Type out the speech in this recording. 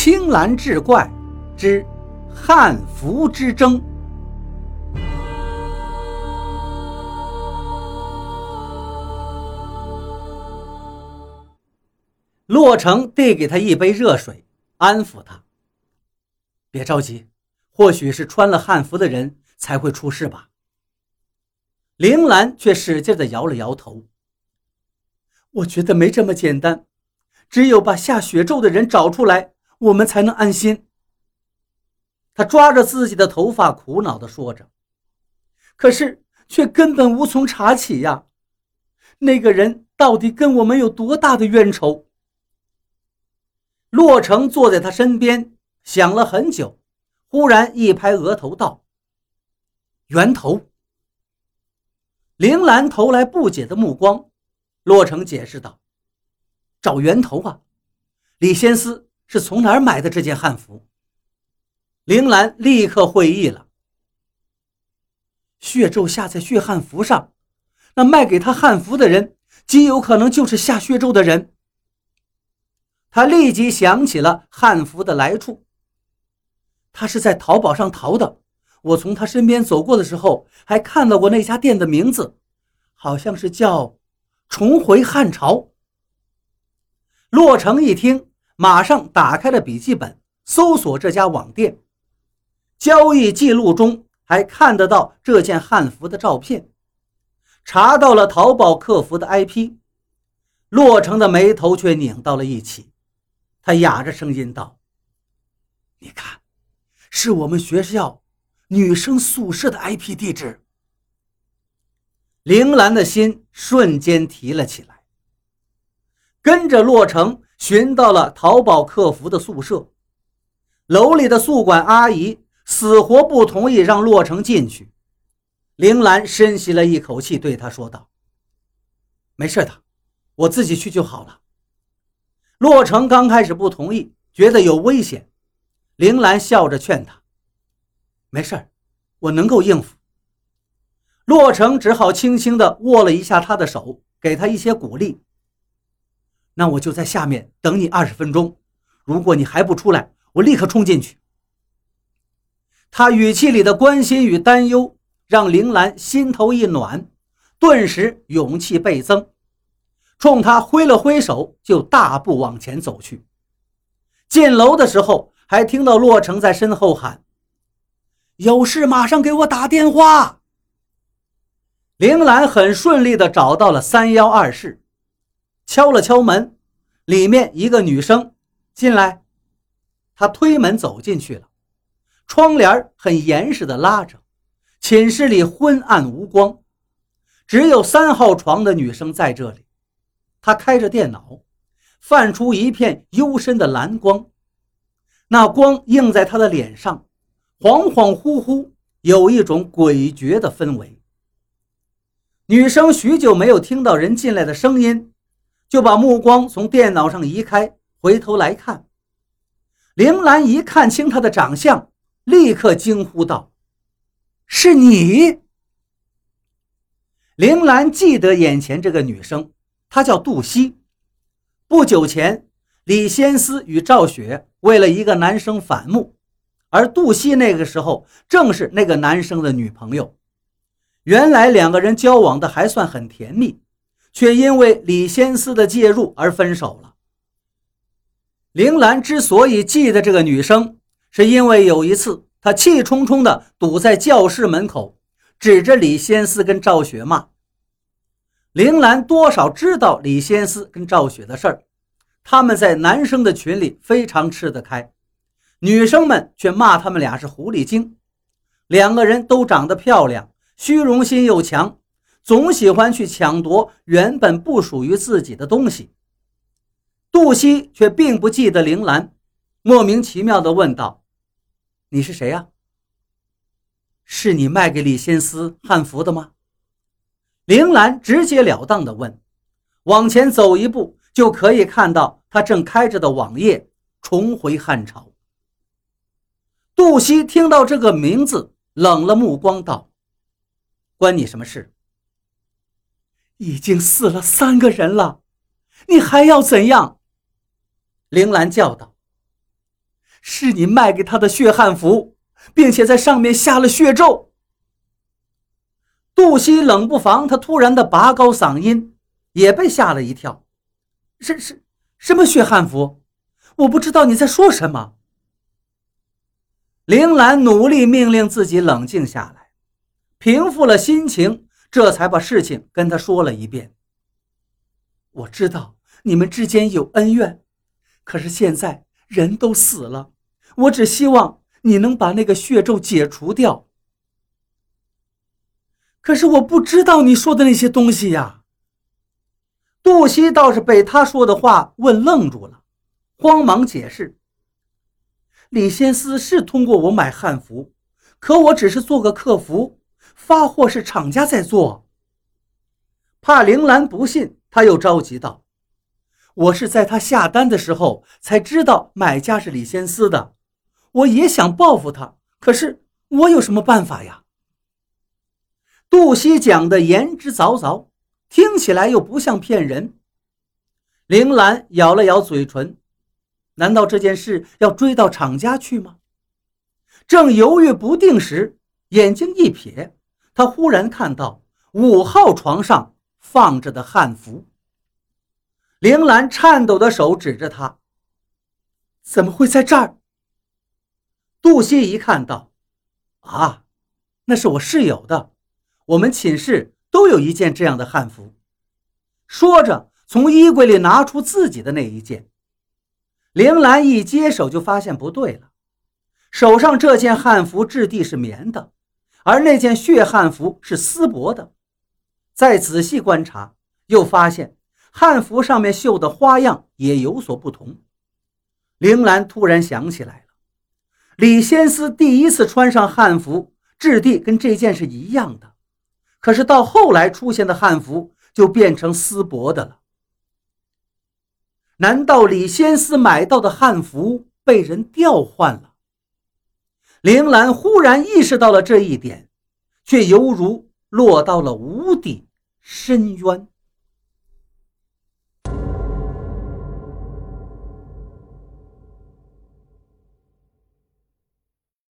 青蓝志怪之汉服之争。洛成递给他一杯热水，安抚他：“别着急，或许是穿了汉服的人才会出事吧。”铃兰却使劲的摇了摇头：“我觉得没这么简单，只有把下血咒的人找出来，我们才能安心。”他抓着自己的头发，苦恼的说着：“可是却根本无从查起呀，那个人到底跟我们有多大的冤仇？”洛成坐在他身边，想了很久，忽然一拍额头道：“源头。”铃兰投来不解的目光，洛成解释道：“找源头啊！李仙思是从哪儿买的这件汉服？”铃兰立刻会意了：“血咒下在血汉服上，那卖给他汉服的人极有可能就是下血咒的人。”他立即想起了汉服的来处。他是在淘宝上淘的。我从他身边走过的时候，还看到过那家店的名字，好像是叫“重回汉朝”。洛城一听，马上打开了笔记本，搜索这家网店。交易记录中还看得到这件汉服的照片，查到了淘宝客服的 IP。洛成的眉头却拧到了一起。他哑着声音道：“你看，是我们学校女生宿舍的 IP 地址。”铃兰的心瞬间提了起来，跟着洛成寻到了淘宝客服的宿舍。楼里的宿管阿姨死活不同意让洛成进去。铃兰深吸了一口气，对他说道：“没事的，我自己去就好了。”洛成刚开始不同意，觉得有危险。铃兰笑着劝他：“没事我能够应付。”洛成只好轻轻地握了一下他的手，给他一些鼓励。“那我就在下面等你二十分钟，如果你还不出来，我立刻冲进去。”他语气里的关心与担忧让铃兰心头一暖，顿时勇气倍增。冲他挥了挥手，就大步往前走去。进楼的时候，还听到洛成在身后喊：“有事马上给我打电话。”铃兰很顺利地找到了三幺二室，敲了敲门，里面一个女生进来，她推门走进去了，窗帘很严实的拉着，寝室里昏暗无光，只有三号床的女生在这里。他开着电脑，泛出一片幽深的蓝光，那光映在他的脸上，恍恍惚惚，有一种诡谲的氛围。女生许久没有听到人进来的声音，就把目光从电脑上移开，回头来看。铃兰一看清他的长相，立刻惊呼道：“是你！”铃兰记得眼前这个女生。她叫杜西。不久前，李仙思与赵雪为了一个男生反目，而杜西那个时候正是那个男生的女朋友。原来两个人交往的还算很甜蜜，却因为李仙思的介入而分手了。铃兰之所以记得这个女生，是因为有一次她气冲冲地堵在教室门口，指着李仙思跟赵雪骂。铃兰多少知道李仙思跟赵雪的事儿，他们在男生的群里非常吃得开，女生们却骂他们俩是狐狸精。两个人都长得漂亮，虚荣心又强，总喜欢去抢夺原本不属于自己的东西。杜西却并不记得铃兰，莫名其妙地问道：“你是谁呀？是你卖给李先思汉服的吗？”铃兰直截了当地问：“往前走一步，就可以看到他正开着的网页‘重回汉朝’。”杜西听到这个名字，冷了目光道：“关你什么事？已经死了三个人了，你还要怎样？”铃兰叫道：“是你卖给他的血汉服，并且在上面下了血咒。杜西冷不防，他突然的拔高嗓音，也被吓了一跳。是是，什么血汉服？我不知道你在说什么。铃兰努力命令自己冷静下来，平复了心情，这才把事情跟他说了一遍。我知道你们之间有恩怨，可是现在人都死了，我只希望你能把那个血咒解除掉。可是我不知道你说的那些东西呀。杜西倒是被他说的话问愣住了，慌忙解释：“李先思是通过我买汉服，可我只是做个客服，发货是厂家在做。”怕铃兰不信，他又着急道：“我是在他下单的时候才知道买家是李先思的，我也想报复他，可是我有什么办法呀？”杜西讲的言之凿凿，听起来又不像骗人。铃兰咬了咬嘴唇，难道这件事要追到厂家去吗？正犹豫不定时，眼睛一瞥，他忽然看到五号床上放着的汉服。铃兰颤抖的手指着他：“怎么会在这儿？”杜西一看到，啊，那是我室友的。我们寝室都有一件这样的汉服，说着，从衣柜里拿出自己的那一件。铃兰一接手就发现不对了，手上这件汉服质地是棉的，而那件血汉服是丝帛的。再仔细观察，又发现汉服上面绣的花样也有所不同。铃兰突然想起来了，李先思第一次穿上汉服，质地跟这件是一样的。可是到后来出现的汉服就变成丝帛的了。难道李先思买到的汉服被人调换了？铃兰忽然意识到了这一点，却犹如落到了无底深渊。